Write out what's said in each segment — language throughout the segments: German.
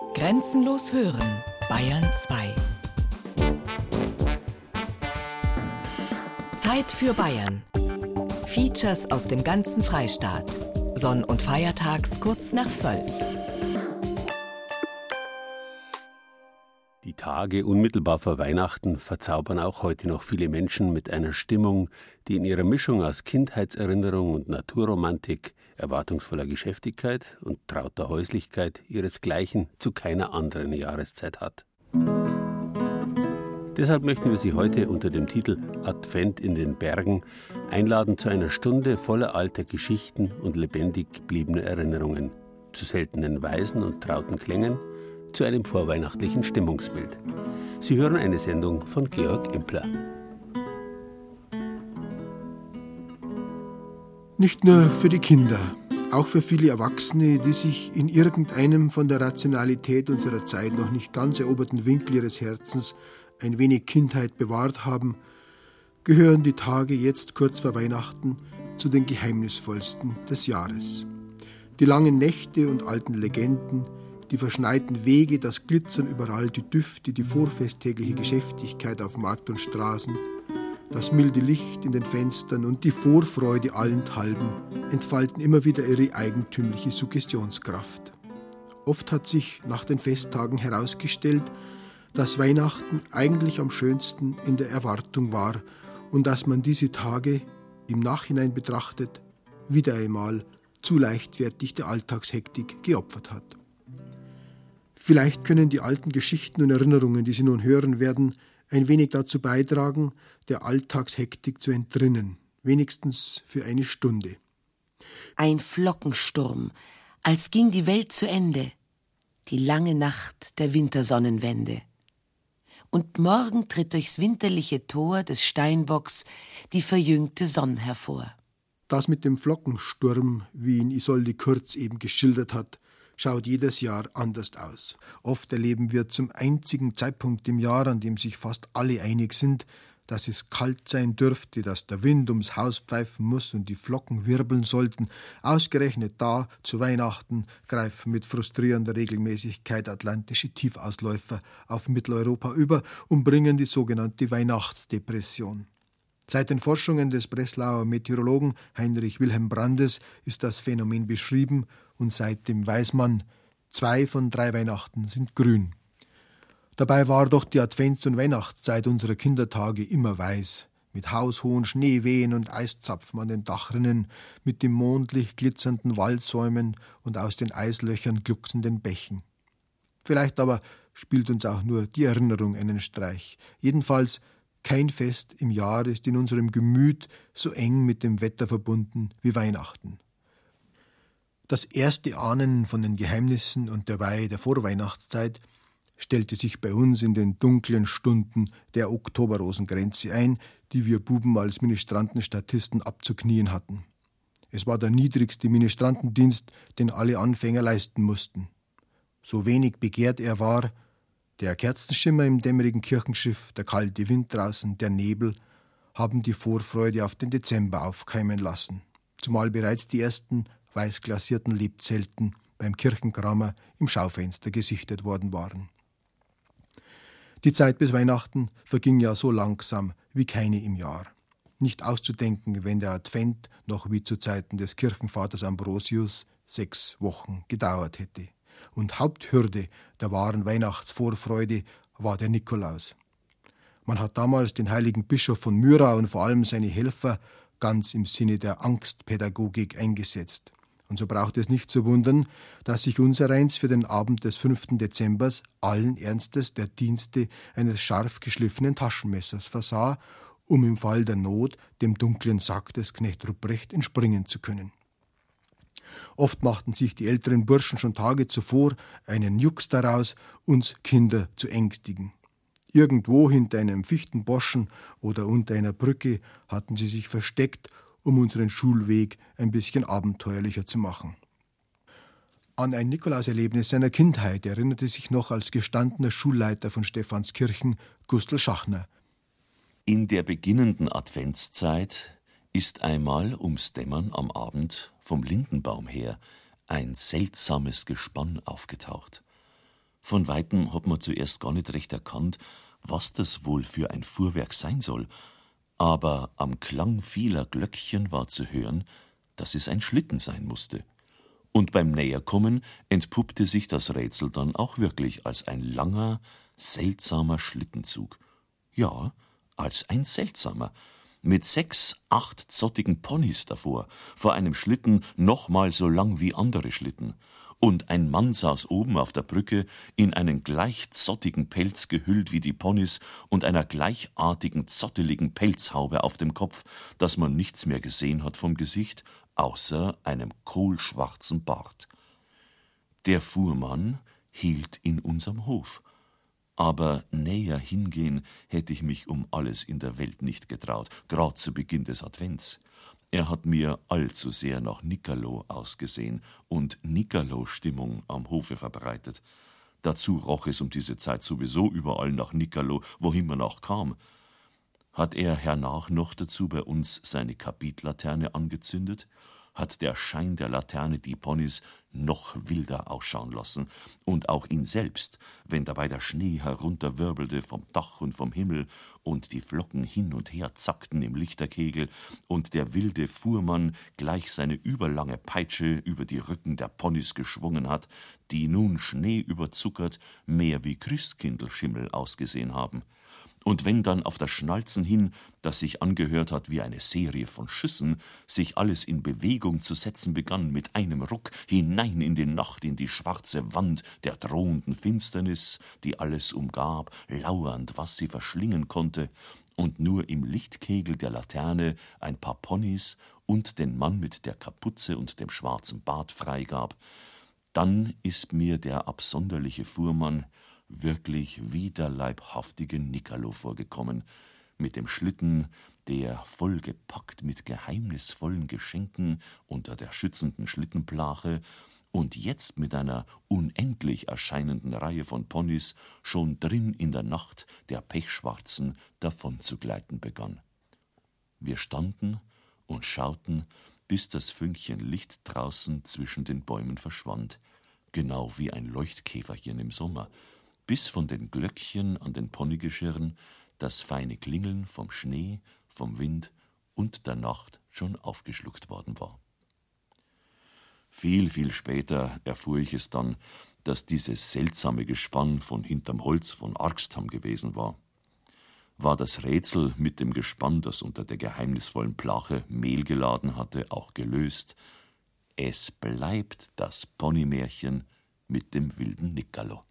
Grenzenlos hören, Bayern 2. Zeit für Bayern. Features aus dem ganzen Freistaat. Sonn- und Feiertags kurz nach 12. Die Tage unmittelbar vor Weihnachten verzaubern auch heute noch viele Menschen mit einer Stimmung, die in ihrer Mischung aus Kindheitserinnerung und Naturromantik, erwartungsvoller Geschäftigkeit und trauter Häuslichkeit ihresgleichen zu keiner anderen Jahreszeit hat. Deshalb möchten wir Sie heute unter dem Titel Advent in den Bergen einladen zu einer Stunde voller alter Geschichten und lebendig gebliebener Erinnerungen, zu seltenen Weisen und trauten Klängen, zu einem vorweihnachtlichen Stimmungsbild. Sie hören eine Sendung von Georg Impler. Nicht nur für die Kinder, auch für viele Erwachsene, die sich in irgendeinem von der Rationalität unserer Zeit noch nicht ganz eroberten Winkel ihres Herzens ein wenig Kindheit bewahrt haben, gehören die Tage jetzt kurz vor Weihnachten zu den geheimnisvollsten des Jahres. Die langen Nächte und alten Legenden, die verschneiten Wege, das Glitzern überall, die Düfte, die vorfesttägliche Geschäftigkeit auf Markt und Straßen, das milde Licht in den Fenstern und die Vorfreude allenthalben entfalten immer wieder ihre eigentümliche Suggestionskraft. Oft hat sich nach den Festtagen herausgestellt, dass Weihnachten eigentlich am schönsten in der Erwartung war und dass man diese Tage im Nachhinein betrachtet wieder einmal zu leichtfertig der Alltagshektik geopfert hat. Vielleicht können die alten Geschichten und Erinnerungen, die Sie nun hören werden, ein wenig dazu beitragen, der Alltagshektik zu entrinnen, wenigstens für eine Stunde. Ein Flockensturm, als ging die Welt zu Ende, die lange Nacht der Wintersonnenwende. Und morgen tritt durchs winterliche Tor des Steinbocks die verjüngte Sonn hervor. Das mit dem Flockensturm, wie ihn Isolde Kurz eben geschildert hat, schaut jedes Jahr anders aus. Oft erleben wir zum einzigen Zeitpunkt im Jahr, an dem sich fast alle einig sind, dass es kalt sein dürfte, dass der Wind ums Haus pfeifen muss und die Flocken wirbeln sollten, ausgerechnet da zu Weihnachten greifen mit frustrierender Regelmäßigkeit atlantische Tiefausläufer auf Mitteleuropa über und bringen die sogenannte Weihnachtsdepression. Seit den Forschungen des Breslauer Meteorologen Heinrich Wilhelm Brandes ist das Phänomen beschrieben und seitdem weiß man, zwei von drei Weihnachten sind grün. Dabei war doch die Advents- und Weihnachtszeit unserer Kindertage immer weiß, mit haushohen Schneewehen und Eiszapfen an den Dachrinnen, mit dem mondlich glitzernden Waldsäumen und aus den Eislöchern glucksenden Bächen. Vielleicht aber spielt uns auch nur die Erinnerung einen Streich. Jedenfalls kein Fest im Jahr ist in unserem Gemüt so eng mit dem Wetter verbunden wie Weihnachten. Das erste Ahnen von den Geheimnissen und der Weihe der Vorweihnachtszeit stellte sich bei uns in den dunklen Stunden der Oktoberrosengrenze ein, die wir Buben als Ministrantenstatisten abzuknien hatten. Es war der niedrigste Ministrantendienst, den alle Anfänger leisten mussten. So wenig begehrt er war, der Kerzenschimmer im dämmerigen Kirchenschiff, der kalte Wind draußen, der Nebel haben die Vorfreude auf den Dezember aufkeimen lassen, zumal bereits die ersten weißglasierten Lebzelten beim Kirchenkramer im Schaufenster gesichtet worden waren. Die Zeit bis Weihnachten verging ja so langsam wie keine im Jahr. Nicht auszudenken, wenn der Advent noch wie zu Zeiten des Kirchenvaters Ambrosius sechs Wochen gedauert hätte und Haupthürde der wahren Weihnachtsvorfreude war der Nikolaus. Man hat damals den heiligen Bischof von Myra und vor allem seine Helfer ganz im Sinne der Angstpädagogik eingesetzt. Und so braucht es nicht zu wundern, dass sich unsereins für den Abend des 5. Dezembers allen Ernstes der Dienste eines scharf geschliffenen Taschenmessers versah, um im Fall der Not dem dunklen Sack des Knecht Ruprecht entspringen zu können. Oft machten sich die älteren Burschen schon Tage zuvor einen Jux daraus, uns Kinder zu ängstigen. Irgendwo hinter einem Fichtenboschen oder unter einer Brücke hatten sie sich versteckt, um unseren Schulweg ein bisschen abenteuerlicher zu machen. An ein Nikolauserlebnis seiner Kindheit erinnerte sich noch als gestandener Schulleiter von Stephanskirchen Gustl Schachner. In der beginnenden Adventszeit ist einmal ums Dämmern am Abend vom Lindenbaum her ein seltsames Gespann aufgetaucht. Von weitem hat man zuerst gar nicht recht erkannt, was das wohl für ein Fuhrwerk sein soll, aber am Klang vieler Glöckchen war zu hören, dass es ein Schlitten sein musste. Und beim Näherkommen entpuppte sich das Rätsel dann auch wirklich als ein langer, seltsamer Schlittenzug. Ja, als ein seltsamer, mit sechs, acht zottigen Ponys davor, vor einem Schlitten noch mal so lang wie andere Schlitten. Und ein Mann saß oben auf der Brücke, in einen gleich zottigen Pelz gehüllt wie die Ponys und einer gleichartigen zotteligen Pelzhaube auf dem Kopf, dass man nichts mehr gesehen hat vom Gesicht, außer einem kohlschwarzen Bart. Der Fuhrmann hielt in unserem Hof, aber näher hingehen hätte ich mich um alles in der Welt nicht getraut, grad zu Beginn des Advents. Er hat mir allzu sehr nach Nicolo ausgesehen und Nicolo-Stimmung am Hofe verbreitet. Dazu roch es um diese Zeit sowieso überall nach Nicolo, wohin man auch kam. Hat er hernach noch dazu bei uns seine Kapitlaterne angezündet? Hat der Schein der Laterne die Ponys noch wilder ausschauen lassen, und auch ihn selbst, wenn dabei der Schnee herunterwirbelte vom Dach und vom Himmel und die Flocken hin und her zackten im Lichterkegel und der wilde Fuhrmann gleich seine überlange Peitsche über die Rücken der Ponys geschwungen hat, die nun schneeüberzuckert mehr wie Christkindlschimmel ausgesehen haben und wenn dann auf das Schnalzen hin, das sich angehört hat wie eine Serie von Schüssen, sich alles in Bewegung zu setzen begann, mit einem Ruck hinein in die Nacht, in die schwarze Wand der drohenden Finsternis, die alles umgab, lauernd, was sie verschlingen konnte, und nur im Lichtkegel der Laterne ein paar Ponys und den Mann mit der Kapuze und dem schwarzen Bart freigab, dann ist mir der absonderliche Fuhrmann wirklich wie der leibhaftige Nicolo vorgekommen, mit dem Schlitten, der vollgepackt mit geheimnisvollen Geschenken unter der schützenden Schlittenplache und jetzt mit einer unendlich erscheinenden Reihe von Ponys schon drin in der Nacht der Pechschwarzen davonzugleiten begann. Wir standen und schauten, bis das Fünkchen Licht draußen zwischen den Bäumen verschwand, genau wie ein Leuchtkäferchen im Sommer, bis von den Glöckchen an den Ponygeschirren das feine Klingeln vom Schnee, vom Wind und der Nacht schon aufgeschluckt worden war. Viel, viel später erfuhr ich es dann, dass dieses seltsame Gespann von hinterm Holz von Argstam gewesen war. War das Rätsel mit dem Gespann, das unter der geheimnisvollen Plache Mehl geladen hatte, auch gelöst? Es bleibt das Ponymärchen mit dem wilden Nickerlo.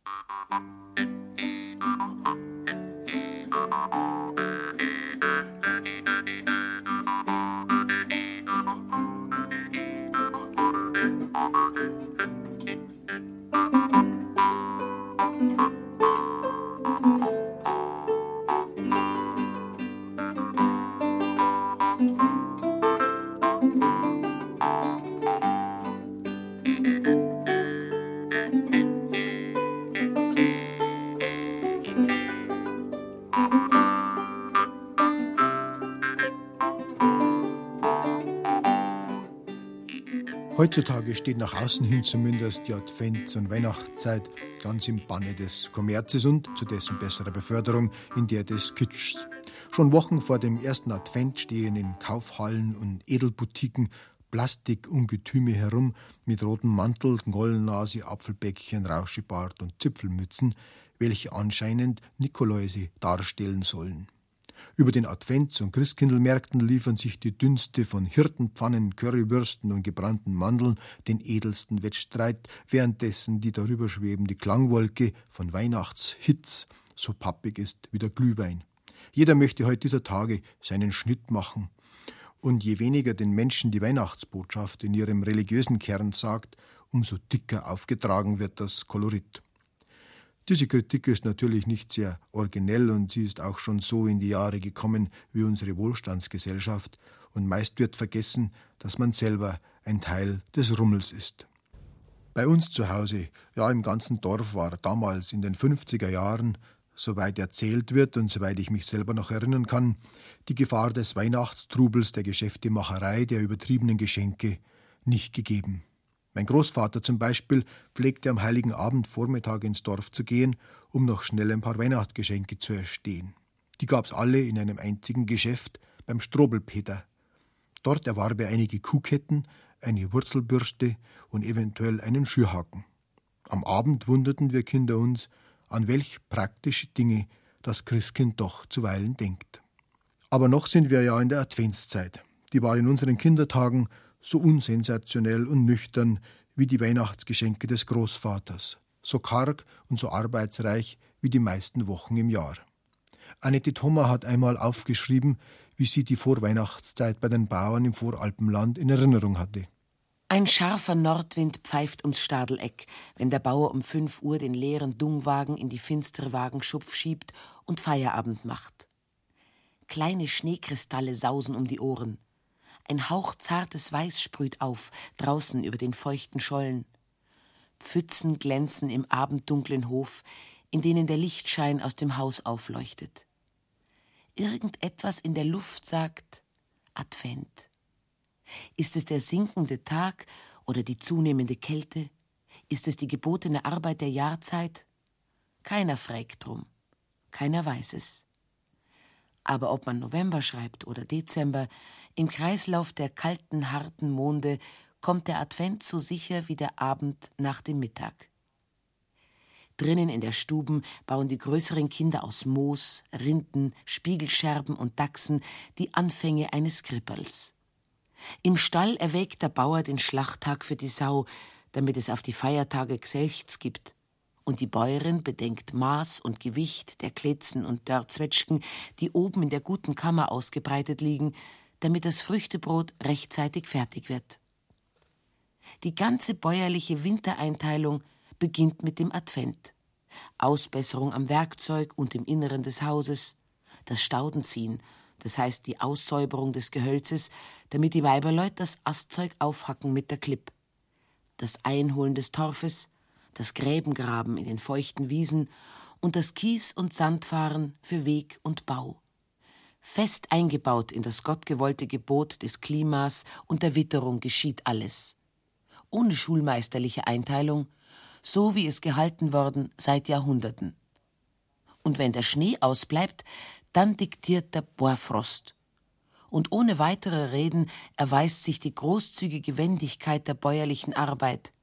Heutzutage steht nach außen hin zumindest die Advents- und Weihnachtszeit ganz im Banne des Kommerzes und zu dessen besserer Beförderung in der des Kitschs. Schon Wochen vor dem ersten Advent stehen in Kaufhallen und Edelboutiquen Plastikungetüme herum mit rotem Mantel, Gollennase, Apfelbäckchen, Rauschebart und Zipfelmützen, welche anscheinend Nikoläuse darstellen sollen. Über den Advents- und Christkindlmärkten liefern sich die Dünste von Hirtenpfannen, Currywürsten und gebrannten Mandeln den edelsten Wettstreit, währenddessen die darüber schwebende Klangwolke von Weihnachtshits so pappig ist wie der Glühwein. Jeder möchte heute dieser Tage seinen Schnitt machen. Und je weniger den Menschen die Weihnachtsbotschaft in ihrem religiösen Kern sagt, umso dicker aufgetragen wird das Kolorit. Diese Kritik ist natürlich nicht sehr originell und sie ist auch schon so in die Jahre gekommen wie unsere Wohlstandsgesellschaft und meist wird vergessen, dass man selber ein Teil des Rummels ist. Bei uns zu Hause, ja im ganzen Dorf war damals in den 50er Jahren, soweit erzählt wird und soweit ich mich selber noch erinnern kann, die Gefahr des Weihnachtstrubels, der Geschäftemacherei, der übertriebenen Geschenke nicht gegeben. Mein Großvater zum Beispiel pflegte am heiligen Abend Vormittag ins Dorf zu gehen, um noch schnell ein paar Weihnachtsgeschenke zu erstehen. Die gab's alle in einem einzigen Geschäft beim Strobelpeter. Dort erwarb er einige Kuhketten, eine Wurzelbürste und eventuell einen Schürhaken. Am Abend wunderten wir Kinder uns, an welch praktische Dinge das Christkind doch zuweilen denkt. Aber noch sind wir ja in der Adventszeit. Die war in unseren Kindertagen so unsensationell und nüchtern wie die Weihnachtsgeschenke des Großvaters, so karg und so arbeitsreich wie die meisten Wochen im Jahr. Annette Thoma hat einmal aufgeschrieben, wie sie die Vorweihnachtszeit bei den Bauern im Voralpenland in Erinnerung hatte. Ein scharfer Nordwind pfeift ums Stadeleck, wenn der Bauer um fünf Uhr den leeren Dungwagen in die finstere Wagenschupf schiebt und Feierabend macht. Kleine Schneekristalle sausen um die Ohren. Ein Hauch zartes Weiß sprüht auf, draußen über den feuchten Schollen. Pfützen glänzen im abenddunklen Hof, in denen der Lichtschein aus dem Haus aufleuchtet. Irgendetwas in der Luft sagt Advent. Ist es der sinkende Tag oder die zunehmende Kälte? Ist es die gebotene Arbeit der Jahrzeit? Keiner fragt drum, keiner weiß es. Aber ob man November schreibt oder Dezember, im Kreislauf der kalten, harten Monde kommt der Advent so sicher wie der Abend nach dem Mittag. Drinnen in der Stuben bauen die größeren Kinder aus Moos, Rinden, Spiegelscherben und Dachsen die Anfänge eines Krippels. Im Stall erwägt der Bauer den Schlachttag für die Sau, damit es auf die Feiertage Gselchts gibt. Und die Bäuerin bedenkt Maß und Gewicht der Kletzen und Dörrzwetschgen, die oben in der guten Kammer ausgebreitet liegen, damit das Früchtebrot rechtzeitig fertig wird. Die ganze bäuerliche Wintereinteilung beginnt mit dem Advent. Ausbesserung am Werkzeug und im Inneren des Hauses, das Staudenziehen das heißt die Aussäuberung des Gehölzes, damit die Weiberleut das Astzeug aufhacken mit der Klipp. Das Einholen des Torfes, das Gräbengraben in den feuchten Wiesen und das Kies- und Sandfahren für Weg und Bau. Fest eingebaut in das gottgewollte Gebot des Klimas und der Witterung geschieht alles. Ohne schulmeisterliche Einteilung, so wie es gehalten worden seit Jahrhunderten. Und wenn der Schnee ausbleibt, dann diktiert der Bohrfrost. Und ohne weitere Reden erweist sich die großzügige Wendigkeit der bäuerlichen Arbeit,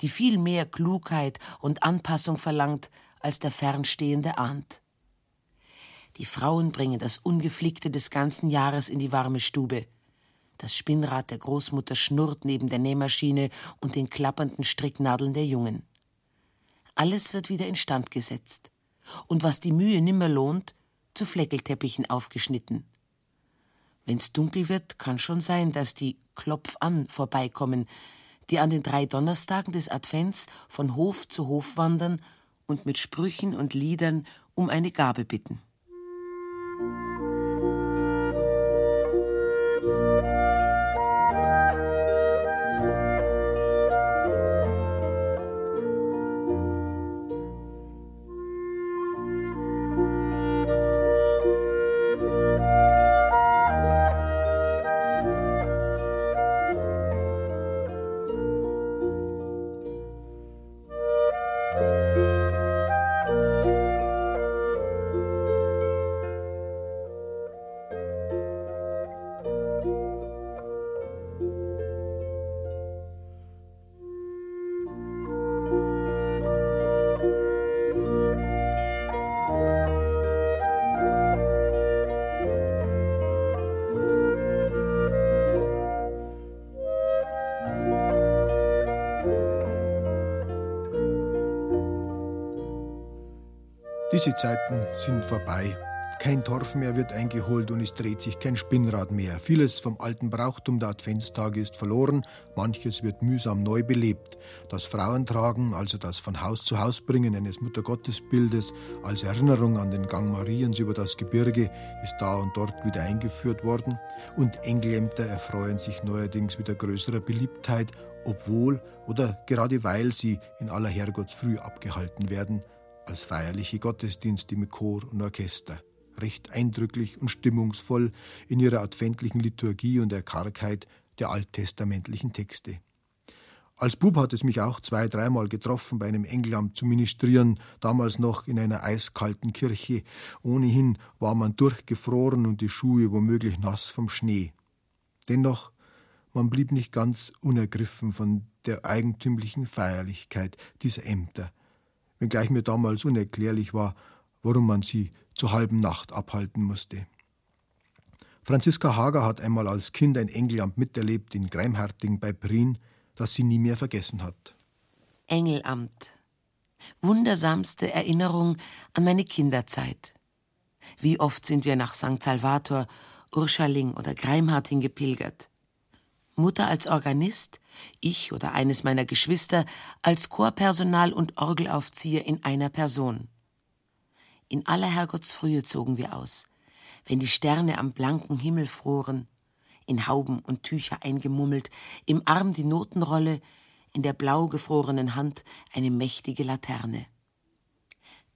die viel mehr Klugheit und Anpassung verlangt, als der Fernstehende ahnt. Die Frauen bringen das Ungeflickte des ganzen Jahres in die warme Stube. Das Spinnrad der Großmutter schnurrt neben der Nähmaschine und den klappernden Stricknadeln der Jungen. Alles wird wieder instand gesetzt. Und was die Mühe nimmer lohnt, zu Fleckelteppichen aufgeschnitten. Wenn's dunkel wird, kann schon sein, dass die Klopf an vorbeikommen, die an den drei Donnerstagen des Advents von Hof zu Hof wandern und mit Sprüchen und Liedern um eine Gabe bitten. Música Diese Zeiten sind vorbei. Kein Torf mehr wird eingeholt und es dreht sich kein Spinnrad mehr. Vieles vom alten Brauchtum der Adventstage ist verloren, manches wird mühsam neu belebt. Das Frauentragen, also das von Haus zu Haus bringen eines Muttergottesbildes als Erinnerung an den Gang Mariens über das Gebirge, ist da und dort wieder eingeführt worden und Engelämter erfreuen sich neuerdings wieder größerer Beliebtheit, obwohl oder gerade weil sie in aller Herrgottsfrüh abgehalten werden, als feierliche Gottesdienste mit Chor und Orchester, recht eindrücklich und stimmungsvoll in ihrer adventlichen Liturgie und der Kargheit der alttestamentlichen Texte. Als Bub hat es mich auch zwei, dreimal getroffen, bei einem Engelamt zu ministrieren, damals noch in einer eiskalten Kirche. Ohnehin war man durchgefroren und die Schuhe womöglich nass vom Schnee. Dennoch, man blieb nicht ganz unergriffen von der eigentümlichen Feierlichkeit dieser Ämter, wenngleich mir damals unerklärlich war, warum man sie zur halben Nacht abhalten musste. Franziska Hager hat einmal als Kind ein Engelamt miterlebt in Greimharting bei Prien, das sie nie mehr vergessen hat. Engelamt. Wundersamste Erinnerung an meine Kinderzeit. Wie oft sind wir nach St. Salvator, Urschaling oder Greimharting gepilgert. Mutter als Organist, ich oder eines meiner Geschwister als Chorpersonal und Orgelaufzieher in einer Person. In aller Herrgottsfrühe zogen wir aus, wenn die Sterne am blanken Himmel froren, in Hauben und Tücher eingemummelt, im Arm die Notenrolle, in der blau gefrorenen Hand eine mächtige Laterne.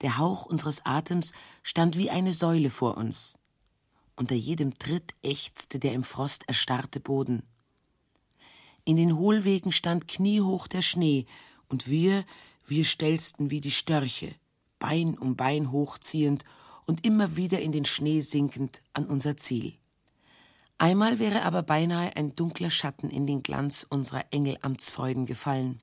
Der Hauch unseres Atems stand wie eine Säule vor uns. Unter jedem Tritt ächzte der im Frost erstarrte Boden. In den Hohlwegen stand kniehoch der Schnee, und wir, wir stelzten wie die Störche, Bein um Bein hochziehend und immer wieder in den Schnee sinkend an unser Ziel. Einmal wäre aber beinahe ein dunkler Schatten in den Glanz unserer Engelamtsfreuden gefallen.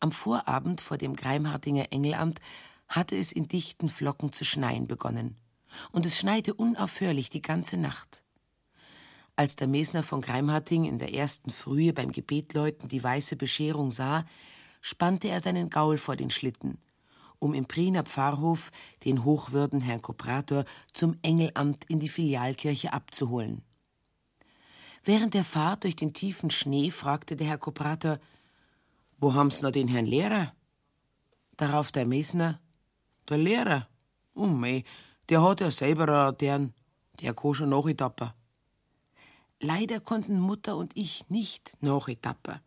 Am Vorabend vor dem Greimhartinger Engelamt hatte es in dichten Flocken zu schneien begonnen. Und es schneite unaufhörlich die ganze Nacht. Als der Mesner von Greimharting in der ersten Frühe beim Gebetläuten die weiße Bescherung sah, spannte er seinen Gaul vor den Schlitten, um im Priener Pfarrhof den hochwürden Herrn Koprator zum Engelamt in die Filialkirche abzuholen. Während der Fahrt durch den tiefen Schnee fragte der Herr Koprator, wo haben's noch den Herrn Lehrer? Darauf der Mesner, der Lehrer? Oh mei, der hat ja selber deren, der kann schon nachetappen. Leider konnten Mutter und ich nicht nachetappen.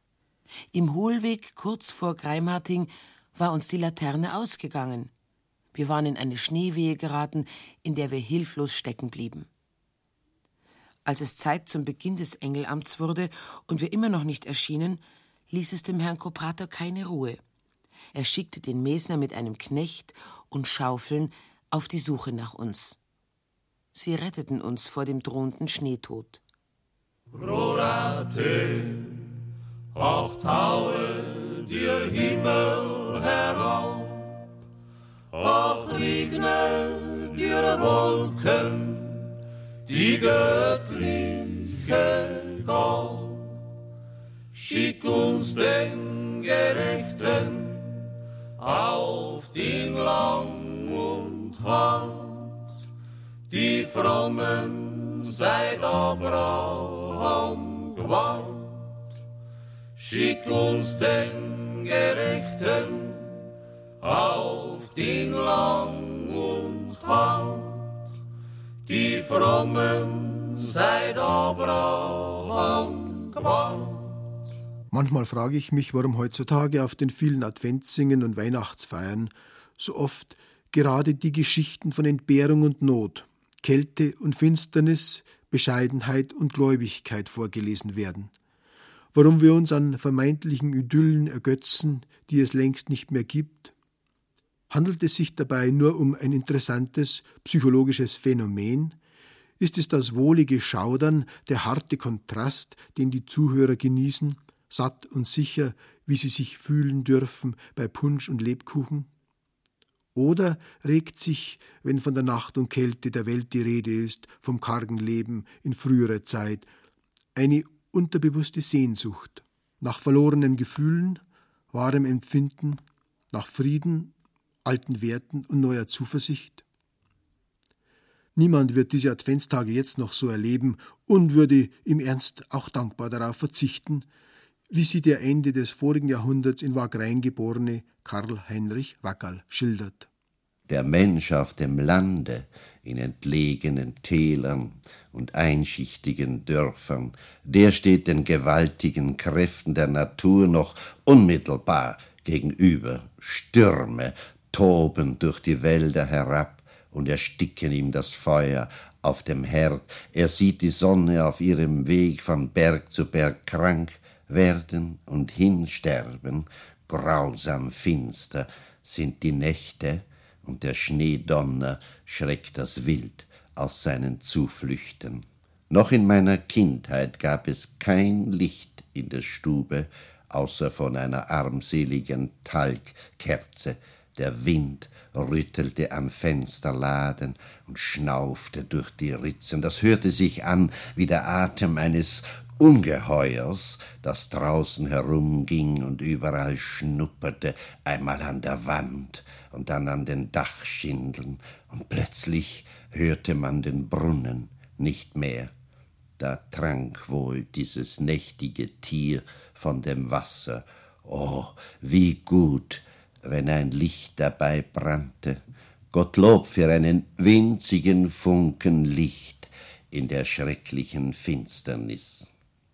Im Hohlweg kurz vor Greimharting war uns die Laterne ausgegangen. Wir waren in eine Schneewehe geraten, in der wir hilflos stecken blieben. Als es Zeit zum Beginn des Engelamts wurde und wir immer noch nicht erschienen, ließ es dem Herrn Koprator keine Ruhe. Er schickte den Mesner mit einem Knecht und Schaufeln auf die Suche nach uns. Sie retteten uns vor dem drohenden Schneetod. Rorate, auch taue dir Himmel herauf, auch regne dir Wolken, die göttliche Gott. Schick uns den Gerechten auf den Lang und Hart, die Frommen seit Abraham gewahrt. Schick uns den Gerechten auf den Lang und Hart, die Frommen seit Abraham gewahrt. Manchmal frage ich mich, warum heutzutage auf den vielen Adventssingen und Weihnachtsfeiern so oft gerade die Geschichten von Entbehrung und Not, Kälte und Finsternis, Bescheidenheit und Gläubigkeit vorgelesen werden. Warum wir uns an vermeintlichen Idyllen ergötzen, die es längst nicht mehr gibt, Handelt es sich dabei nur um ein interessantes psychologisches Phänomen? Ist es das wohlige Schaudern, der harte Kontrast, den die Zuhörer genießen, satt und sicher, wie sie sich fühlen dürfen bei Punsch und Lebkuchen? Oder regt sich, wenn von der Nacht und Kälte der Welt die Rede ist, vom kargen Leben in früherer Zeit, eine unterbewusste Sehnsucht nach verlorenen Gefühlen, wahrem Empfinden, nach Frieden alten Werten und neuer Zuversicht? Niemand wird diese Adventstage jetzt noch so erleben und würde im Ernst auch dankbar darauf verzichten, wie sie der Ende des vorigen Jahrhunderts in Wagrein geborene Karl Heinrich Wackerl schildert. Der Mensch auf dem Lande, in entlegenen Tälern und einschichtigen Dörfern, der steht den gewaltigen Kräften der Natur noch unmittelbar gegenüber. Stürme, toben durch die Wälder herab und ersticken ihm das Feuer auf dem Herd. Er sieht die Sonne auf ihrem Weg von Berg zu Berg krank, werden und hinsterben, grausam finster sind die Nächte, und der Schneedonner schreckt das Wild aus seinen Zuflüchten. Noch in meiner Kindheit gab es kein Licht in der Stube, außer von einer armseligen Talgkerze. Der Wind rüttelte am Fensterladen und schnaufte durch die Ritzen. Das hörte sich an wie der Atem eines Ungeheuers, das draußen herumging und überall schnupperte, einmal an der Wand und dann an den Dachschindeln, und plötzlich hörte man den Brunnen nicht mehr. Da trank wohl dieses nächtige Tier von dem Wasser. Oh, wie gut, wenn ein Licht dabei brannte. Gottlob für einen winzigen Funken Licht in der schrecklichen Finsternis.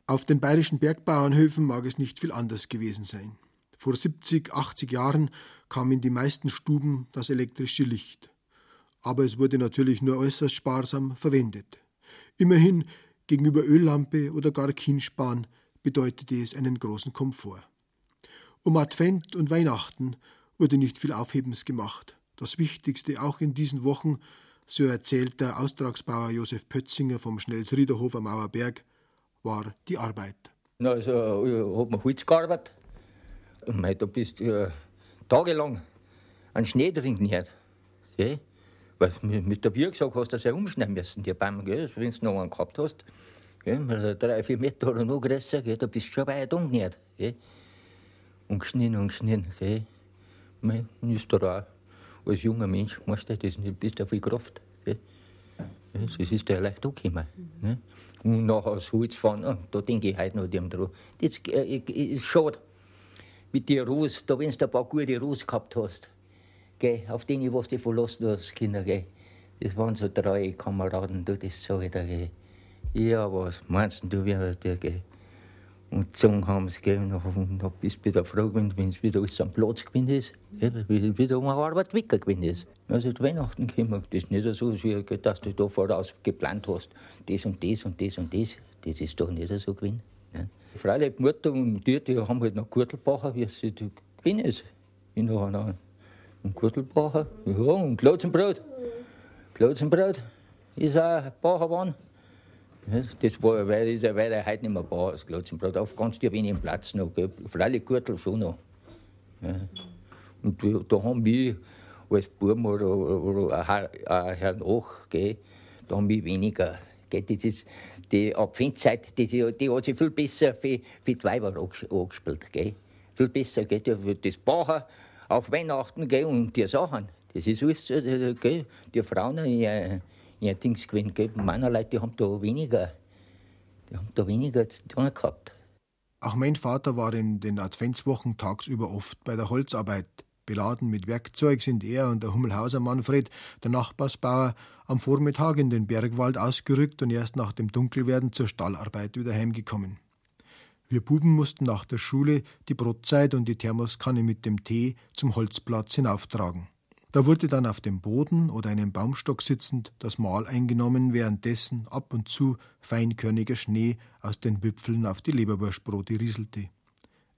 Auf den bayerischen Bergbauernhöfen mag es nicht viel anders gewesen sein. Vor 70, 80 Jahren kam in die meisten Stuben das elektrische Licht. Aber es wurde natürlich nur äußerst sparsam verwendet. Immerhin gegenüber Öllampe oder gar Kienspan bedeutete es einen großen Komfort. Um Advent und Weihnachten wurde nicht viel Aufhebens gemacht. Das Wichtigste auch in diesen Wochen, so erzählt der Austragsbauer Josef Pötzinger vom Schnellsriederhof am Mauerberg, war die Arbeit. Also, ich habe mir Holz gearbeitet. Und da bist du äh, tagelang an Schnee trinken hört. Gell? Weil mit der Biergesag hast du das ja umschneiden müssen, die Bäume, wenn du noch einen gehabt hast. Gell? Drei, vier Meter oder noch größer, gell? da bist du schon weit umgenäht. Und geschnitten und geschnitten. Gell? Man ist da auch als junger Mensch, weißt du, das bist du viel Kraft. Gell? Das ist der leicht angekommen. Ne? Und nachher aufs Holz fahren, oh, da denke ich heute noch dem dran. Das äh, ist schade. Mit den Ruß, da wenn du ein paar gute Ruß gehabt hast, gell, auf denen, was du verlassen hast, Kinder, gell, das waren so drei Kameraden, du, das sag ich dir, gell. Ja, was meinst du, wie der, gell? Und gezogen haben sie, gell, und bist du wieder froh, wenn es wieder alles am Platz gewesen ist, gell, wieder um eine Arbeit weggegangen ist. Also die Weihnachten kommen, das ist nicht so, dass du da voraus geplant hast, das und das und das und das, das ist doch nicht so gewesen. Ne? Freilich, die Mutter und die, die haben halt noch Gürtelbacher, wie es gewesen ist. Ich noch einen, einen Gürtelbacher, ja, und Klotzenbrot. Klotzenbrot ist auch ein Bacher das war, weil, weil er heute nicht mehr baut, das Glotzenbrot. Auf ganz dir wenig Platz noch. Gell. Freilich Gürtel schon noch. Und da, haben wir als Buben oder, oder ein Herr nach, gell, da haben wir weniger. Gell. Das ist, die Adventszeit, die, die hat sich viel besser für, für die Weiber angespielt. Viel besser. Gell. Das Bauen auf Weihnachten gell, und die Sachen. Das ist alles, äh, gell. die Frauen, ja, ja, Dings gewesen. Gell? Meine Leute die haben da weniger, die haben da weniger zu tun gehabt. Auch mein Vater war in den Adventswochen tagsüber oft bei der Holzarbeit. Beladen mit Werkzeug sind er und der Hummelhauser Manfred, der Nachbarsbauer, am Vormittag in den Bergwald ausgerückt und erst nach dem Dunkelwerden zur Stallarbeit wieder heimgekommen. Wir Buben mussten nach der Schule die Brotzeit und die Thermoskanne mit dem Tee zum Holzplatz hinauftragen. Da wurde dann auf dem Boden oder einem Baumstock sitzend das Mahl eingenommen, währenddessen ab und zu feinkörniger Schnee aus den Wipfeln auf die Leberwurstbrote rieselte.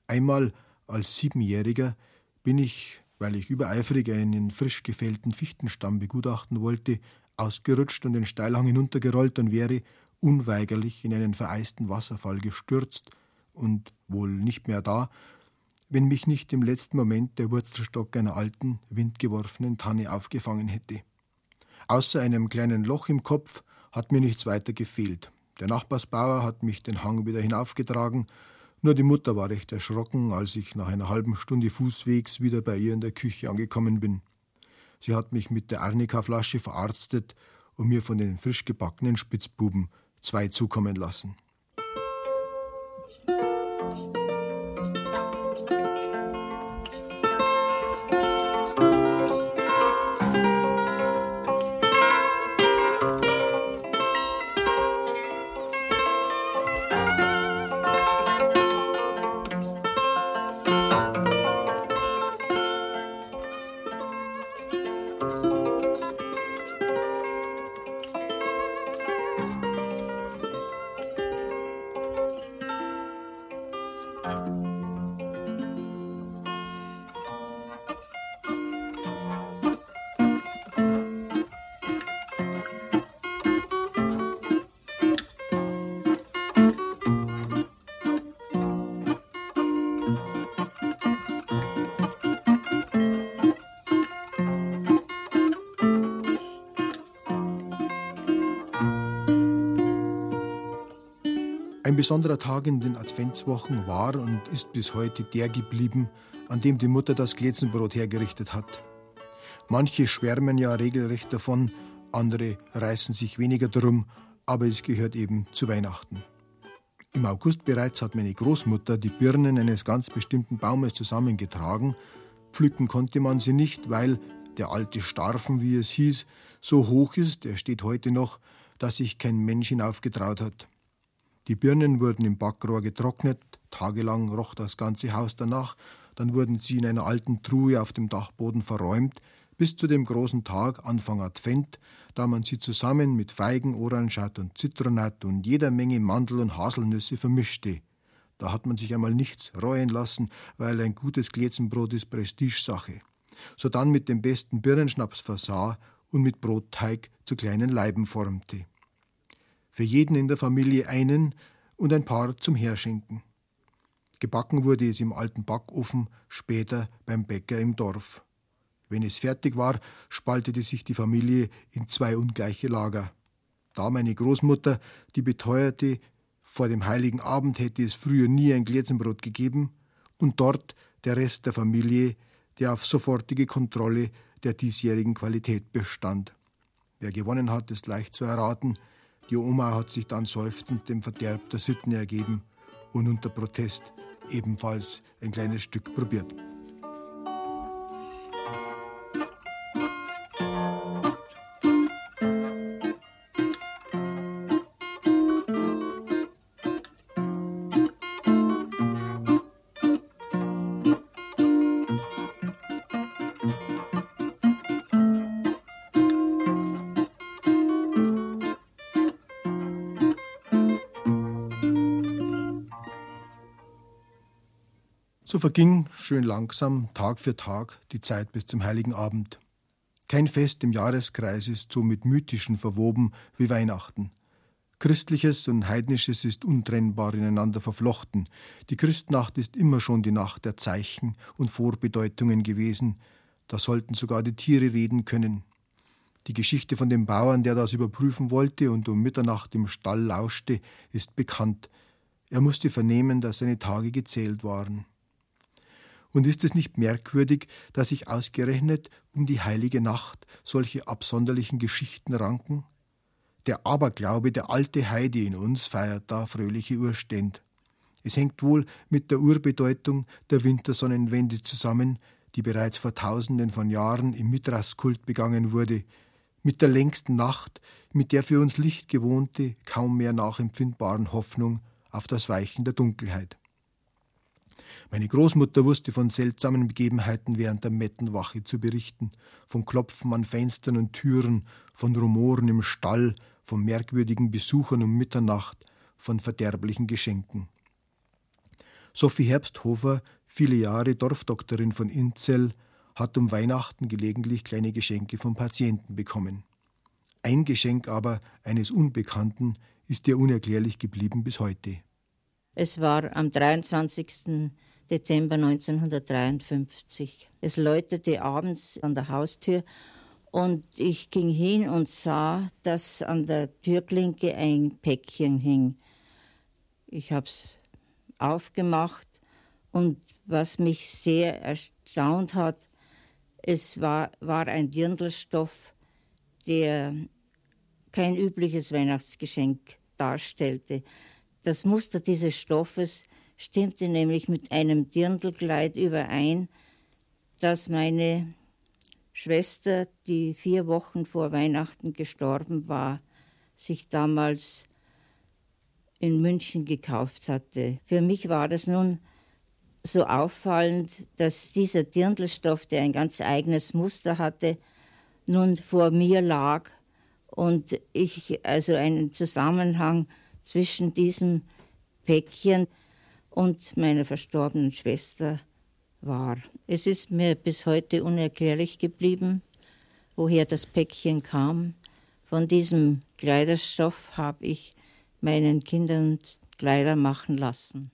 Einmal als Siebenjähriger bin ich, weil ich übereifrig einen frisch gefällten Fichtenstamm begutachten wollte, ausgerutscht und den Steilhang hinuntergerollt und wäre unweigerlich in einen vereisten Wasserfall gestürzt und wohl nicht mehr da, wenn mich nicht im letzten Moment der Wurzelstock einer alten, windgeworfenen Tanne aufgefangen hätte. Außer einem kleinen Loch im Kopf hat mir nichts weiter gefehlt. Der Nachbarsbauer hat mich den Hang wieder hinaufgetragen, nur die Mutter war recht erschrocken, als ich nach einer halben Stunde Fußwegs wieder bei ihr in der Küche angekommen bin. Sie hat mich mit der Arnika-Flasche verarztet und mir von den frisch gebackenen Spitzbuben zwei zukommen lassen. Besonderer Tag in den Adventswochen war und ist bis heute der geblieben, an dem die Mutter das Glätzenbrot hergerichtet hat. Manche schwärmen ja regelrecht davon, andere reißen sich weniger darum, aber es gehört eben zu Weihnachten. Im August bereits hat meine Großmutter die Birnen eines ganz bestimmten Baumes zusammengetragen. Pflücken konnte man sie nicht, weil der alte Starfen, wie es hieß, so hoch ist, er steht heute noch, dass sich kein Mensch hinaufgetraut hat. Die Birnen wurden im Backrohr getrocknet, tagelang roch das ganze Haus danach, dann wurden sie in einer alten Truhe auf dem Dachboden verräumt, bis zu dem großen Tag Anfang Advent, da man sie zusammen mit Feigen, Orangeat und Zitronat und jeder Menge Mandel und Haselnüsse vermischte. Da hat man sich einmal nichts reuen lassen, weil ein gutes Glätzenbrot ist Prestigesache. Sodann mit dem besten Birnenschnaps versah und mit Brotteig zu kleinen Leiben formte. Für jeden in der Familie einen und ein paar zum Herschenken. Gebacken wurde es im alten Backofen, später beim Bäcker im Dorf. Wenn es fertig war, spaltete sich die Familie in zwei ungleiche Lager. Da meine Großmutter, die beteuerte, vor dem heiligen Abend hätte es früher nie ein Glätzenbrot gegeben, und dort der Rest der Familie, der auf sofortige Kontrolle der diesjährigen Qualität bestand. Wer gewonnen hat, ist leicht zu erraten. Die Oma hat sich dann seufzend dem Verderb der Sitten ergeben und unter Protest ebenfalls ein kleines Stück probiert. So verging schön langsam, Tag für Tag, die Zeit bis zum heiligen Abend. Kein Fest im Jahreskreis ist so mit mythischen verwoben wie Weihnachten. Christliches und Heidnisches ist untrennbar ineinander verflochten. Die Christnacht ist immer schon die Nacht der Zeichen und Vorbedeutungen gewesen. Da sollten sogar die Tiere reden können. Die Geschichte von dem Bauern, der das überprüfen wollte und um Mitternacht im Stall lauschte, ist bekannt. Er musste vernehmen, dass seine Tage gezählt waren. Und ist es nicht merkwürdig, dass sich ausgerechnet um die heilige Nacht solche absonderlichen Geschichten ranken? Der Aberglaube der alte Heide in uns feiert da fröhliche Urständ. Es hängt wohl mit der Urbedeutung der Wintersonnenwende zusammen, die bereits vor tausenden von Jahren im Mithraskult begangen wurde, mit der längsten Nacht, mit der für uns lichtgewohnte, kaum mehr nachempfindbaren Hoffnung auf das Weichen der Dunkelheit. Meine Großmutter wusste von seltsamen Begebenheiten während der Mettenwache zu berichten, von Klopfen an Fenstern und Türen, von Rumoren im Stall, von merkwürdigen Besuchern um Mitternacht, von verderblichen Geschenken. Sophie Herbsthofer, viele Jahre Dorfdoktorin von Inzell, hat um Weihnachten gelegentlich kleine Geschenke von Patienten bekommen. Ein Geschenk aber eines Unbekannten ist ihr unerklärlich geblieben bis heute. Es war am 23. Dezember 1953. Es läutete abends an der Haustür und ich ging hin und sah, dass an der Türklinke ein Päckchen hing. Ich habe es aufgemacht und was mich sehr erstaunt hat, es war, war ein Dirndlstoff, der kein übliches Weihnachtsgeschenk darstellte. Das Muster dieses Stoffes stimmte nämlich mit einem Dirndlkleid überein, das meine Schwester, die vier Wochen vor Weihnachten gestorben war, sich damals in München gekauft hatte. Für mich war das nun so auffallend, dass dieser Dirndlstoff, der ein ganz eigenes Muster hatte, nun vor mir lag und ich also einen Zusammenhang zwischen diesem Päckchen und meiner verstorbenen Schwester war. Es ist mir bis heute unerklärlich geblieben, woher das Päckchen kam. Von diesem Kleiderstoff habe ich meinen Kindern Kleider machen lassen.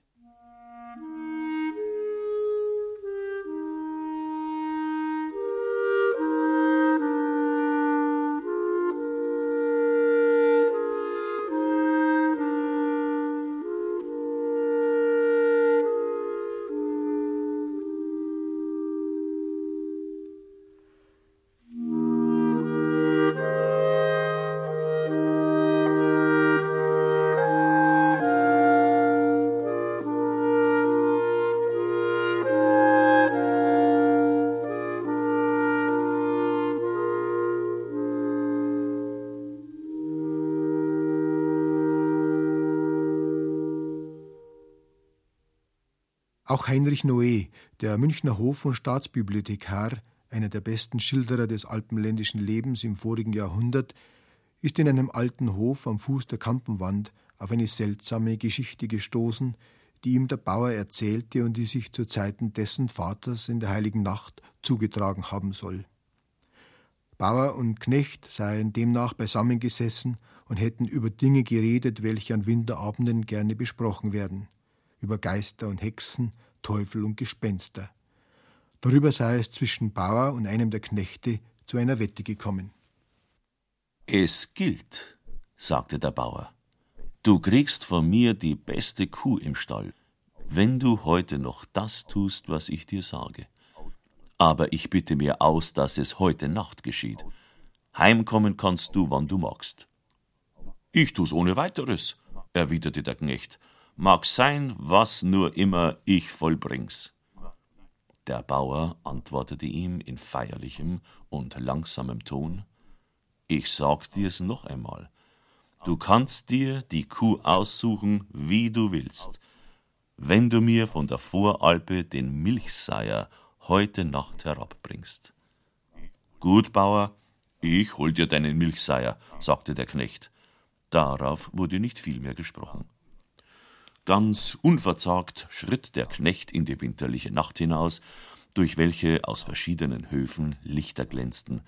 Heinrich Noé, der Münchner Hof- und Staatsbibliothekar, einer der besten Schilderer des alpenländischen Lebens im vorigen Jahrhundert, ist in einem alten Hof am Fuß der Kampenwand auf eine seltsame Geschichte gestoßen, die ihm der Bauer erzählte und die sich zu Zeiten dessen Vaters in der heiligen Nacht zugetragen haben soll. Bauer und Knecht seien demnach beisammengesessen und hätten über Dinge geredet, welche an Winterabenden gerne besprochen werden, über Geister und Hexen, Teufel und Gespenster. Darüber sei es zwischen Bauer und einem der Knechte zu einer Wette gekommen. Es gilt, sagte der Bauer. Du kriegst von mir die beste Kuh im Stall, wenn du heute noch das tust, was ich dir sage. Aber ich bitte mir aus, dass es heute Nacht geschieht. Heimkommen kannst du, wann du magst. Ich tu's ohne weiteres, erwiderte der Knecht. Mag sein, was nur immer ich vollbring's. Der Bauer antwortete ihm in feierlichem und langsamem Ton Ich sag dir's noch einmal. Du kannst dir die Kuh aussuchen, wie du willst. Wenn du mir von der Voralpe den Milchseier heute Nacht herabbringst. Gut, Bauer, ich hol dir deinen Milchseier, sagte der Knecht. Darauf wurde nicht viel mehr gesprochen. Ganz unverzagt schritt der Knecht in die winterliche Nacht hinaus, durch welche aus verschiedenen Höfen Lichter glänzten,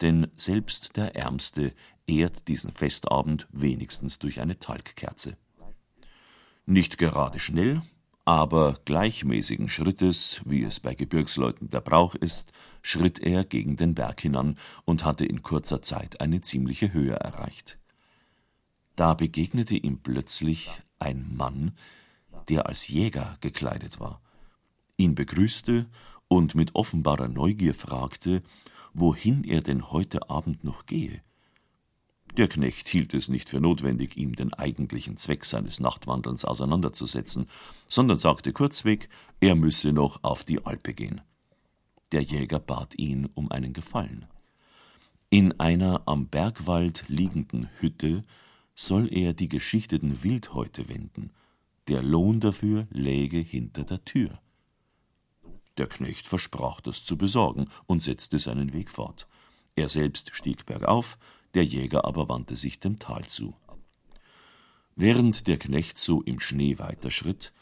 denn selbst der Ärmste ehrt diesen Festabend wenigstens durch eine Talgkerze. Nicht gerade schnell, aber gleichmäßigen Schrittes, wie es bei Gebirgsleuten der Brauch ist, schritt er gegen den Berg hinan und hatte in kurzer Zeit eine ziemliche Höhe erreicht. Da begegnete ihm plötzlich ein Mann, der als Jäger gekleidet war, ihn begrüßte und mit offenbarer Neugier fragte, wohin er denn heute Abend noch gehe. Der Knecht hielt es nicht für notwendig, ihm den eigentlichen Zweck seines Nachtwandelns auseinanderzusetzen, sondern sagte kurzweg, er müsse noch auf die Alpe gehen. Der Jäger bat ihn um einen Gefallen. In einer am Bergwald liegenden Hütte soll er die geschichteten Wildhäute wenden. Der Lohn dafür läge hinter der Tür. Der Knecht versprach, das zu besorgen und setzte seinen Weg fort. Er selbst stieg bergauf, der Jäger aber wandte sich dem Tal zu. Während der Knecht so im Schnee weiterschritt,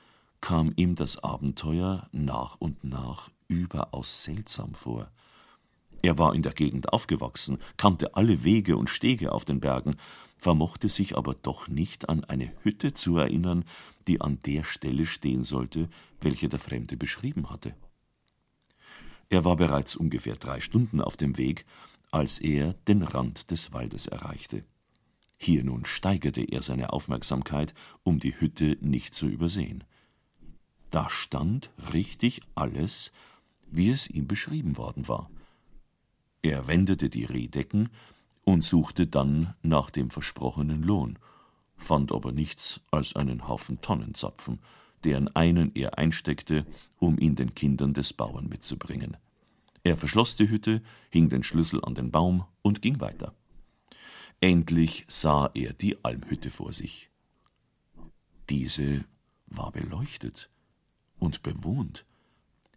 kam ihm das Abenteuer nach und nach überaus seltsam vor. Er war in der Gegend aufgewachsen, kannte alle Wege und Stege auf den Bergen, vermochte sich aber doch nicht an eine Hütte zu erinnern, die an der Stelle stehen sollte, welche der Fremde beschrieben hatte. Er war bereits ungefähr drei Stunden auf dem Weg, als er den Rand des Waldes erreichte. Hier nun steigerte er seine Aufmerksamkeit, um die Hütte nicht zu übersehen. Da stand richtig alles, wie es ihm beschrieben worden war. Er wendete die Rehdecken und suchte dann nach dem versprochenen Lohn, fand aber nichts als einen Haufen Tonnenzapfen, deren einen er einsteckte, um ihn den Kindern des Bauern mitzubringen. Er verschloss die Hütte, hing den Schlüssel an den Baum und ging weiter. Endlich sah er die Almhütte vor sich. Diese war beleuchtet und bewohnt,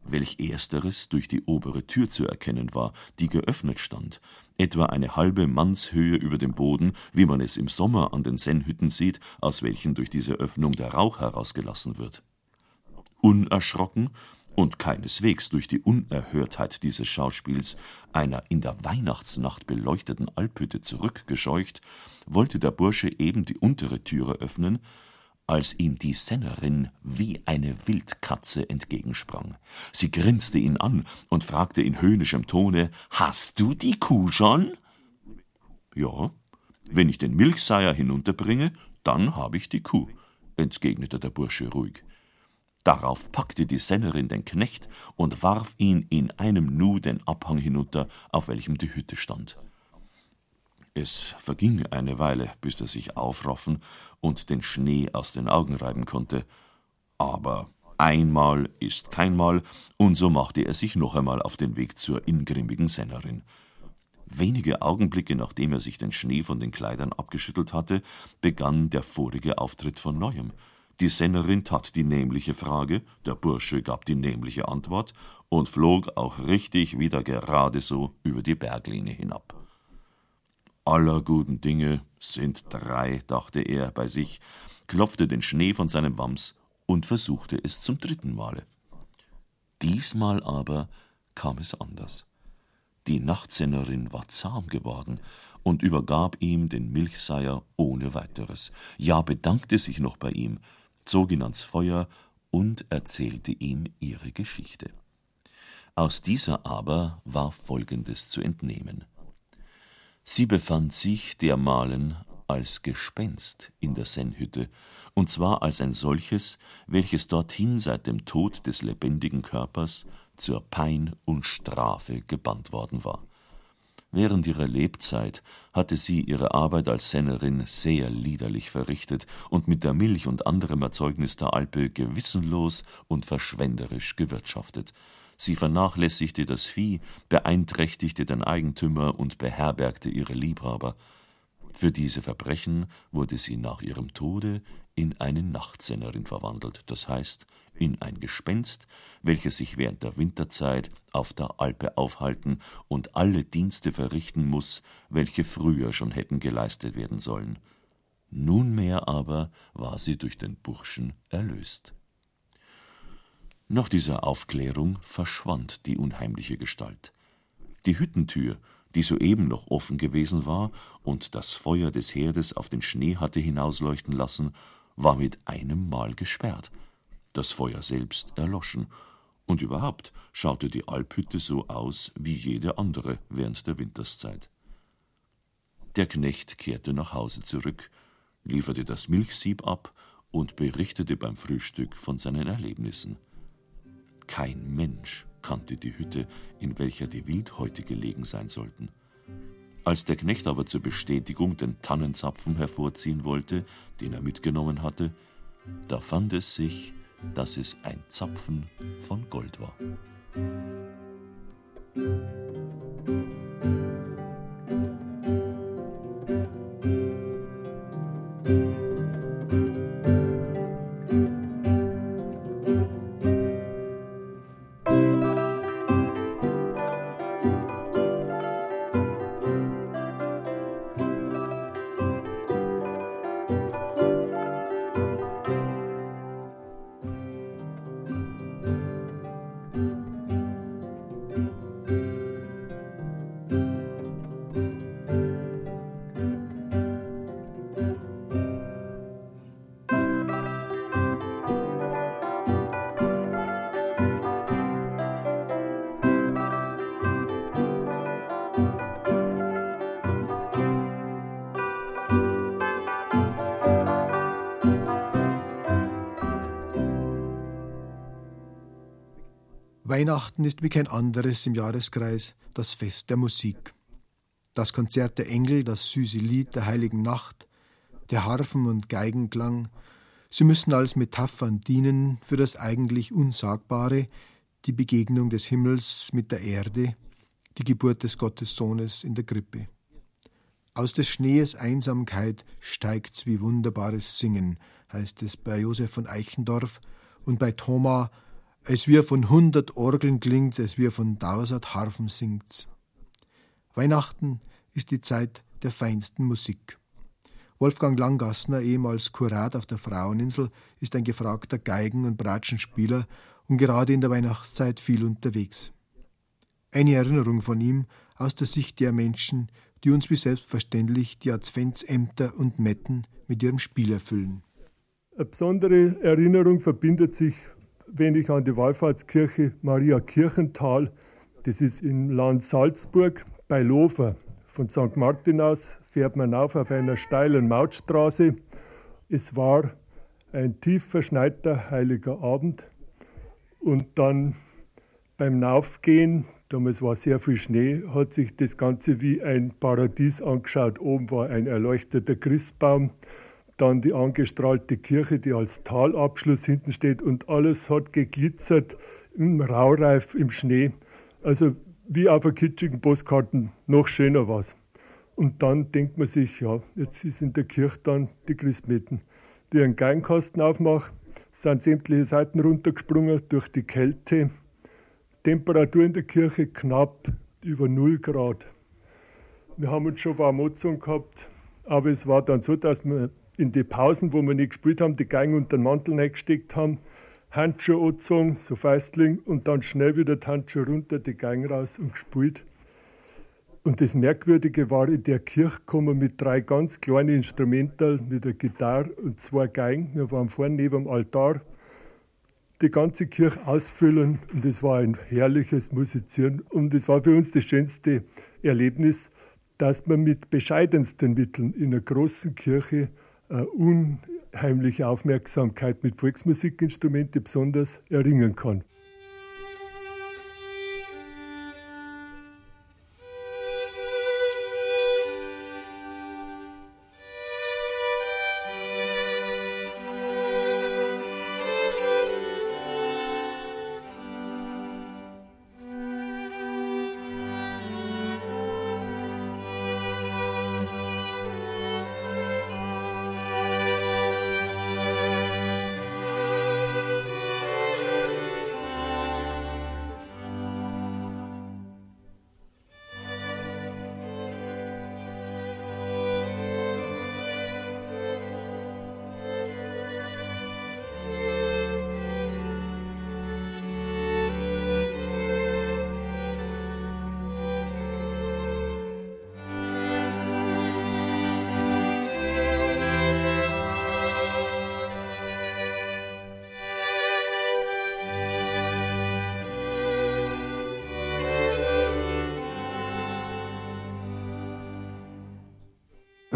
welch ersteres durch die obere Tür zu erkennen war, die geöffnet stand, etwa eine halbe Mannshöhe über dem Boden, wie man es im Sommer an den Sennhütten sieht, aus welchen durch diese Öffnung der Rauch herausgelassen wird. Unerschrocken und keineswegs durch die Unerhörtheit dieses Schauspiels einer in der Weihnachtsnacht beleuchteten Alphütte zurückgescheucht, wollte der Bursche eben die untere Türe öffnen, als ihm die Sennerin wie eine Wildkatze entgegensprang. Sie grinste ihn an und fragte in höhnischem Tone: Hast du die Kuh schon? Ja, wenn ich den Milchseier hinunterbringe, dann habe ich die Kuh, entgegnete der Bursche ruhig. Darauf packte die Sennerin den Knecht und warf ihn in einem Nu den Abhang hinunter, auf welchem die Hütte stand. Es verging eine Weile, bis er sich aufraffen und den Schnee aus den Augen reiben konnte. Aber einmal ist keinmal, und so machte er sich noch einmal auf den Weg zur ingrimmigen Sennerin. Wenige Augenblicke nachdem er sich den Schnee von den Kleidern abgeschüttelt hatte, begann der vorige Auftritt von neuem. Die Sennerin tat die nämliche Frage, der Bursche gab die nämliche Antwort und flog auch richtig wieder gerade so über die Bergline hinab. Aller guten Dinge sind drei, dachte er bei sich, klopfte den Schnee von seinem Wams und versuchte es zum dritten Male. Diesmal aber kam es anders. Die Nachtsennerin war zahm geworden und übergab ihm den Milchseier ohne weiteres, ja bedankte sich noch bei ihm, zog ihn ans Feuer und erzählte ihm ihre Geschichte. Aus dieser aber war Folgendes zu entnehmen. Sie befand sich dermalen als Gespenst in der Sennhütte, und zwar als ein solches, welches dorthin seit dem Tod des lebendigen Körpers zur Pein und Strafe gebannt worden war. Während ihrer Lebzeit hatte sie ihre Arbeit als Sennerin sehr liederlich verrichtet und mit der Milch und anderem Erzeugnis der Alpe gewissenlos und verschwenderisch gewirtschaftet. Sie vernachlässigte das Vieh, beeinträchtigte den Eigentümer und beherbergte ihre Liebhaber. Für diese Verbrechen wurde sie nach ihrem Tode in eine Nachtsennerin verwandelt, das heißt in ein Gespenst, welches sich während der Winterzeit auf der Alpe aufhalten und alle Dienste verrichten muss, welche früher schon hätten geleistet werden sollen. Nunmehr aber war sie durch den Burschen erlöst. Nach dieser Aufklärung verschwand die unheimliche Gestalt. Die Hüttentür, die soeben noch offen gewesen war und das Feuer des Herdes auf den Schnee hatte hinausleuchten lassen, war mit einem Mal gesperrt. Das Feuer selbst erloschen, und überhaupt schaute die Alphütte so aus wie jede andere während der Winterszeit. Der Knecht kehrte nach Hause zurück, lieferte das Milchsieb ab und berichtete beim Frühstück von seinen Erlebnissen. Kein Mensch kannte die Hütte, in welcher die Wildhäute gelegen sein sollten. Als der Knecht aber zur Bestätigung den Tannenzapfen hervorziehen wollte, den er mitgenommen hatte, da fand es sich, dass es ein Zapfen von Gold war. Weihnachten ist wie kein anderes im Jahreskreis das Fest der Musik. Das Konzert der Engel, das süße Lied der heiligen Nacht, der Harfen- und Geigenklang, sie müssen als Metaphern dienen für das eigentlich Unsagbare, die Begegnung des Himmels mit der Erde, die Geburt des Gottessohnes in der Krippe. Aus des Schnees Einsamkeit steigt's wie wunderbares Singen, heißt es bei Josef von Eichendorff und bei Thoma es wie von hundert Orgeln klingt, es wie von tausend Harfen singt. Weihnachten ist die Zeit der feinsten Musik. Wolfgang Langgassner, ehemals Kurat auf der Fraueninsel, ist ein gefragter Geigen- und Bratschenspieler und gerade in der Weihnachtszeit viel unterwegs. Eine Erinnerung von ihm aus der Sicht der Menschen, die uns wie selbstverständlich die Adventsämter und Metten mit ihrem Spiel erfüllen. Eine besondere Erinnerung verbindet sich wenn ich an die Wallfahrtskirche Maria Kirchental, das ist im Land Salzburg bei Lofer. Von St. Martin aus fährt man auf auf einer steilen Mautstraße. Es war ein tief verschneiter heiliger Abend und dann beim Naufgehen, damals war sehr viel Schnee, hat sich das Ganze wie ein Paradies angeschaut. Oben war ein erleuchteter Christbaum, dann die angestrahlte Kirche, die als Talabschluss hinten steht und alles hat geglitzert im Raureif, im Schnee. Also wie auf einer kitschigen Postkarten, noch schöner was. Und dann denkt man sich, ja, jetzt ist in der Kirche dann die Christmeten. wie ein Geigenkasten aufmache, sind sämtliche Seiten runtergesprungen durch die Kälte. Temperatur in der Kirche knapp über 0 Grad. Wir haben uns schon warm angezogen gehabt, aber es war dann so, dass wir in die Pausen, wo wir nicht gespielt haben, die Geigen unter den Mantel reingesteckt haben, Handschuhe angezogen, so Feistling, und dann schnell wieder die Handschuhe runter, die Geigen raus und gespielt. Und das Merkwürdige war, in der Kirche kommen mit drei ganz kleinen Instrumental, mit der Gitarre und zwei Geigen. Wir waren vorne neben dem Altar, die ganze Kirche ausfüllen und es war ein herrliches Musizieren. Und es war für uns das schönste Erlebnis, dass man mit bescheidensten Mitteln in einer großen Kirche unheimliche Aufmerksamkeit mit Volksmusikinstrumenten besonders erringen kann.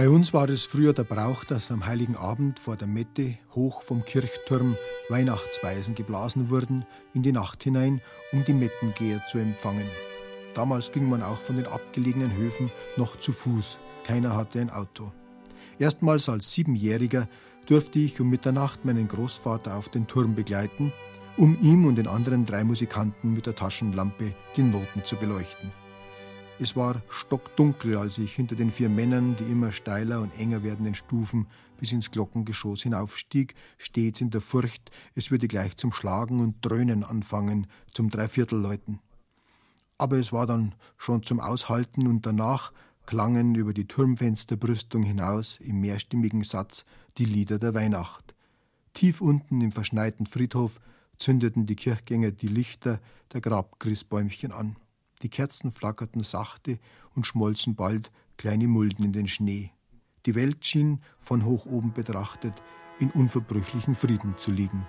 Bei uns war es früher der Brauch, dass am heiligen Abend vor der Mette hoch vom Kirchturm Weihnachtsweisen geblasen wurden in die Nacht hinein, um die Mettengeher zu empfangen. Damals ging man auch von den abgelegenen Höfen noch zu Fuß. Keiner hatte ein Auto. Erstmals als Siebenjähriger durfte ich um Mitternacht meinen Großvater auf den Turm begleiten, um ihm und den anderen drei Musikanten mit der Taschenlampe die Noten zu beleuchten. Es war stockdunkel, als ich hinter den vier Männern die immer steiler und enger werdenden Stufen bis ins Glockengeschoss hinaufstieg, stets in der Furcht, es würde gleich zum Schlagen und Dröhnen anfangen, zum Dreiviertelläuten. Aber es war dann schon zum Aushalten und danach klangen über die Turmfensterbrüstung hinaus im mehrstimmigen Satz die Lieder der Weihnacht. Tief unten im verschneiten Friedhof zündeten die Kirchgänger die Lichter der Grabgrissbäumchen an. Die Kerzen flackerten sachte und schmolzen bald kleine Mulden in den Schnee. Die Welt schien, von hoch oben betrachtet, in unverbrüchlichen Frieden zu liegen.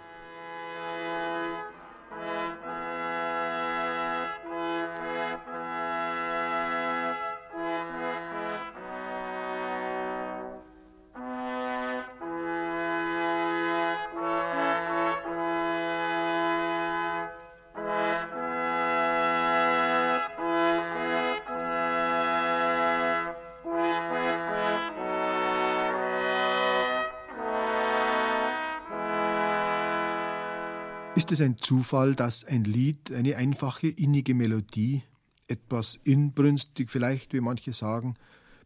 Ist es ein Zufall, dass ein Lied, eine einfache, innige Melodie, etwas inbrünstig vielleicht, wie manche sagen,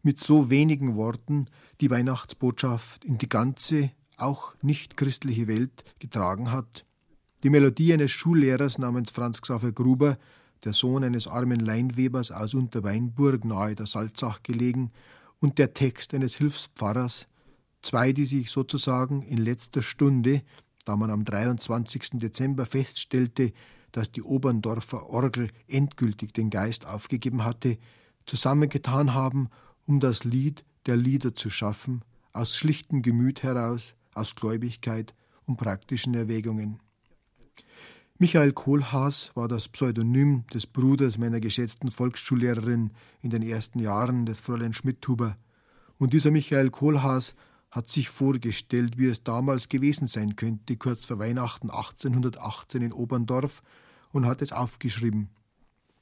mit so wenigen Worten die Weihnachtsbotschaft in die ganze, auch nicht christliche Welt getragen hat? Die Melodie eines Schullehrers namens Franz Xaver Gruber, der Sohn eines armen Leinwebers aus Unterweinburg nahe der Salzach gelegen, und der Text eines Hilfspfarrers, zwei, die sich sozusagen in letzter Stunde da man am 23. Dezember feststellte, dass die Oberndorfer Orgel endgültig den Geist aufgegeben hatte, zusammengetan haben, um das Lied der Lieder zu schaffen, aus schlichtem Gemüt heraus, aus Gläubigkeit und praktischen Erwägungen. Michael Kohlhaas war das Pseudonym des Bruders meiner geschätzten Volksschullehrerin in den ersten Jahren des Fräulein Schmidthuber. Und dieser Michael Kohlhaas hat sich vorgestellt, wie es damals gewesen sein könnte, kurz vor Weihnachten 1818 in Oberndorf, und hat es aufgeschrieben.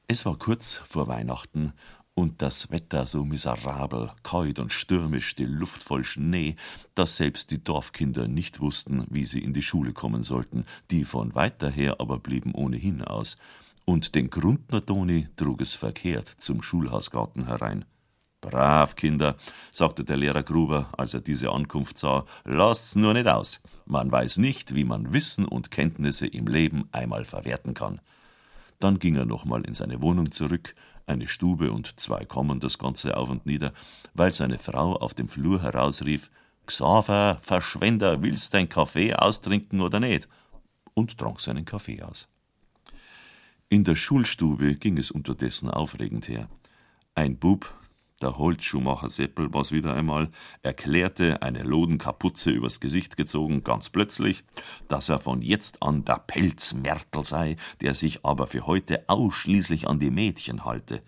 Es war kurz vor Weihnachten und das Wetter so miserabel, kalt und stürmisch, die Luft voll Schnee, dass selbst die Dorfkinder nicht wussten, wie sie in die Schule kommen sollten, die von weiter her aber blieben ohnehin aus, und den Grundner Doni trug es verkehrt zum Schulhausgarten herein. Brav, Kinder, sagte der Lehrer Gruber, als er diese Ankunft sah, lasst's nur nicht aus. Man weiß nicht, wie man Wissen und Kenntnisse im Leben einmal verwerten kann. Dann ging er nochmal in seine Wohnung zurück, eine Stube und zwei Kommen das Ganze auf und nieder, weil seine Frau auf dem Flur herausrief, Xaver, Verschwender, willst dein Kaffee austrinken oder nicht? und trank seinen Kaffee aus. In der Schulstube ging es unterdessen aufregend her. Ein Bub, der Holzschuhmacher Seppel was wieder einmal, erklärte, eine Lodenkapuze übers Gesicht gezogen, ganz plötzlich, dass er von jetzt an der Pelzmärtel sei, der sich aber für heute ausschließlich an die Mädchen halte.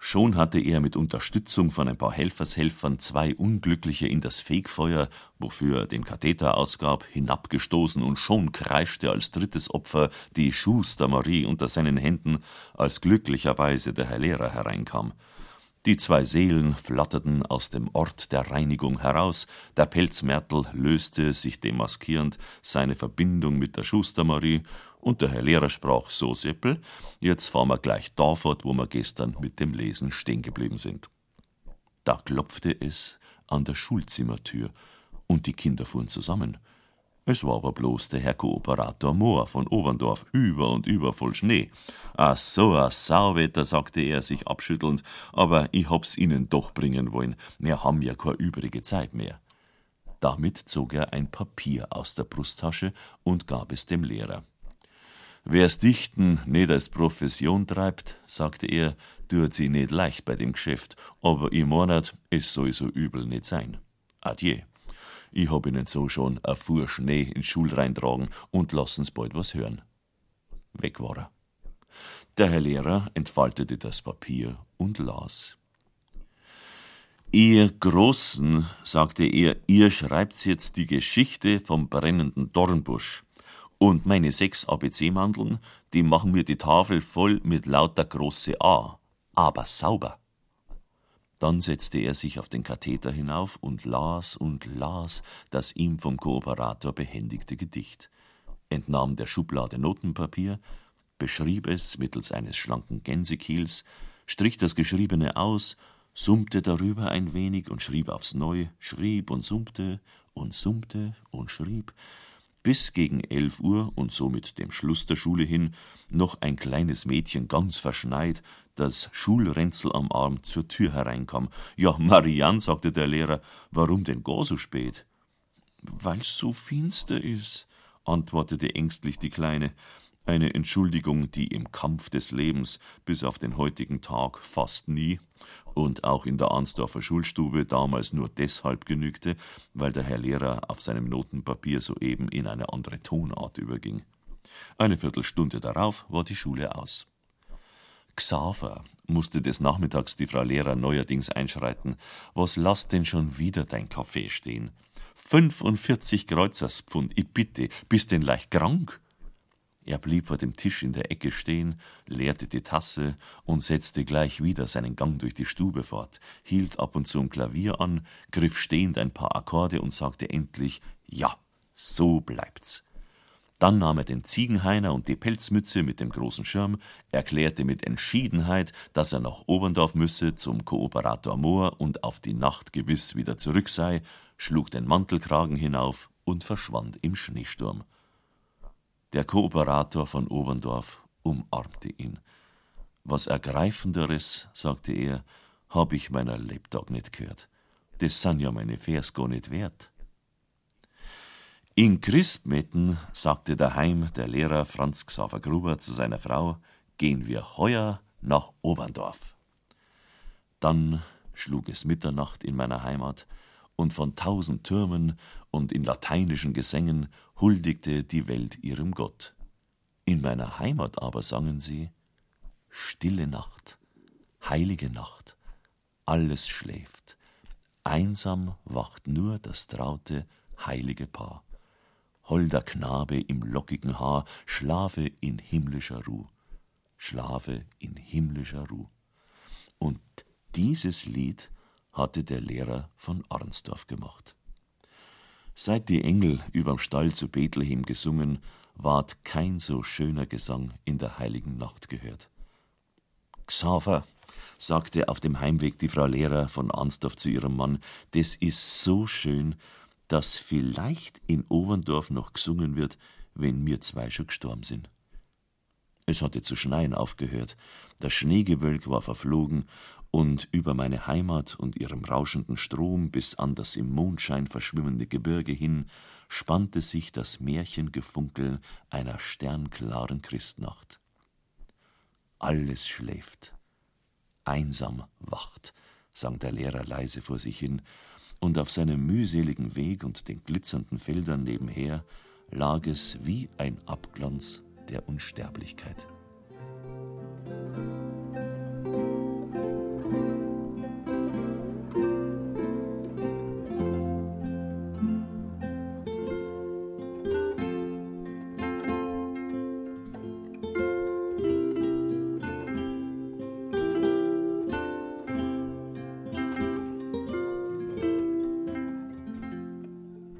Schon hatte er mit Unterstützung von ein paar Helfershelfern zwei Unglückliche in das Fegfeuer, wofür er den Katheter ausgab, hinabgestoßen und schon kreischte als drittes Opfer die Schuster-Marie unter seinen Händen, als glücklicherweise der Herr Lehrer hereinkam. Die zwei Seelen flatterten aus dem Ort der Reinigung heraus, der Pelzmärtel löste, sich demaskierend, seine Verbindung mit der Schuster-Marie, und der Herr Lehrer sprach so Seppel, jetzt fahren wir gleich da fort, wo wir gestern mit dem Lesen stehen geblieben sind. Da klopfte es an der Schulzimmertür, und die Kinder fuhren zusammen. Es war aber bloß der Herr Kooperator Mohr von Oberndorf, über und über voll Schnee. Ach so, a Sauwetter, sagte er, sich abschüttelnd, aber ich hab's Ihnen doch bringen wollen, wir haben ja keine übrige Zeit mehr. Damit zog er ein Papier aus der Brusttasche und gab es dem Lehrer. Wer's Dichten nicht als Profession treibt, sagte er, tut sie nicht leicht bei dem Geschäft, aber im Monat, es soll so übel nicht sein. Adieu. Ich hab Ihnen so schon a Fuhr Schnee in Schul reintragen und lassen's bald was hören. Weg war er. Der Herr Lehrer entfaltete das Papier und las. Ihr Großen, sagte er, ihr schreibt jetzt die Geschichte vom brennenden Dornbusch. Und meine sechs ABC-Mandeln, die machen mir die Tafel voll mit lauter große A, aber sauber. Dann setzte er sich auf den Katheter hinauf und las und las das ihm vom Kooperator behändigte Gedicht, entnahm der Schublade Notenpapier, beschrieb es mittels eines schlanken Gänsekiels, strich das Geschriebene aus, summte darüber ein wenig und schrieb aufs Neue, schrieb und summte und summte und schrieb, bis gegen elf Uhr und somit dem Schluss der Schule hin noch ein kleines Mädchen ganz verschneit, das Schulränzel am Arm zur Tür hereinkam. Ja, Marianne, sagte der Lehrer, warum denn gar so spät? Weil's so finster ist, antwortete ängstlich die Kleine, eine Entschuldigung, die im Kampf des Lebens bis auf den heutigen Tag fast nie und auch in der Arnsdorfer Schulstube damals nur deshalb genügte, weil der Herr Lehrer auf seinem Notenpapier soeben in eine andere Tonart überging. Eine Viertelstunde darauf war die Schule aus. Xaver, musste des Nachmittags die Frau Lehrer neuerdings einschreiten, was lass denn schon wieder dein Kaffee stehen? 45 Kreuzerspfund, ich bitte, bist denn leicht krank? Er blieb vor dem Tisch in der Ecke stehen, leerte die Tasse und setzte gleich wieder seinen Gang durch die Stube fort, hielt ab und zu ein Klavier an, griff stehend ein paar Akkorde und sagte endlich Ja, so bleibt's. Dann nahm er den Ziegenhainer und die Pelzmütze mit dem großen Schirm, erklärte mit Entschiedenheit, dass er nach Oberndorf müsse zum Kooperator Mohr und auf die Nacht gewiss wieder zurück sei, schlug den Mantelkragen hinauf und verschwand im Schneesturm. Der Kooperator von Oberndorf umarmte ihn. Was Ergreifenderes, sagte er, hab ich meiner Lebtag nicht gehört. Das sind ja meine Vers gar nicht wert. In Christmetten, sagte daheim der Lehrer Franz Xaver Gruber zu seiner Frau, gehen wir heuer nach Oberndorf. Dann schlug es Mitternacht in meiner Heimat, und von tausend Türmen und in lateinischen Gesängen huldigte die Welt ihrem Gott. In meiner Heimat aber sangen sie Stille Nacht, heilige Nacht, alles schläft, einsam wacht nur das traute, heilige Paar. Holder Knabe im lockigen Haar, schlafe in himmlischer Ruh, schlafe in himmlischer Ruh. Und dieses Lied hatte der Lehrer von Arnsdorf gemacht. Seit die Engel überm Stall zu Bethlehem gesungen, ward kein so schöner Gesang in der heiligen Nacht gehört. Xaver, sagte auf dem Heimweg die Frau Lehrer von Arnsdorf zu ihrem Mann, das ist so schön, dass vielleicht in Oberndorf noch gesungen wird, wenn wir zwei schon gestorben sind. Es hatte zu schneien aufgehört, das Schneegewölk war verflogen, und über meine Heimat und ihrem rauschenden Strom bis an das im Mondschein verschwimmende Gebirge hin spannte sich das Märchengefunkel einer sternklaren Christnacht. Alles schläft, einsam wacht, sang der Lehrer leise vor sich hin, und auf seinem mühseligen Weg und den glitzernden Feldern nebenher lag es wie ein Abglanz der Unsterblichkeit.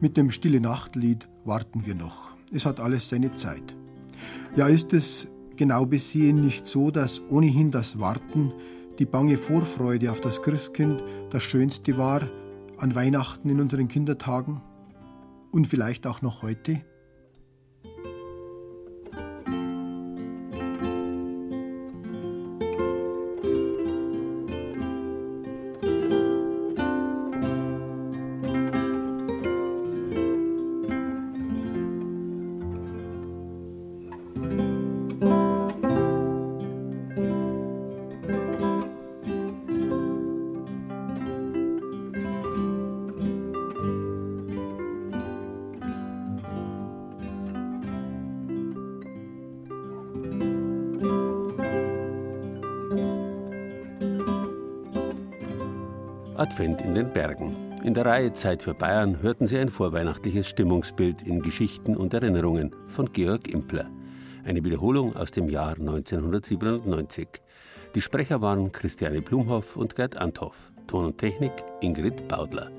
Mit dem Stille Nachtlied warten wir noch. Es hat alles seine Zeit. Ja, ist es genau besehen nicht so, dass ohnehin das Warten, die bange Vorfreude auf das Christkind das Schönste war an Weihnachten in unseren Kindertagen und vielleicht auch noch heute? Advent in den Bergen. In der Reihe Zeit für Bayern hörten Sie ein vorweihnachtliches Stimmungsbild in Geschichten und Erinnerungen von Georg Impler. Eine Wiederholung aus dem Jahr 1997. Die Sprecher waren Christiane Blumhoff und Gerd Anthoff. Ton und Technik Ingrid Baudler.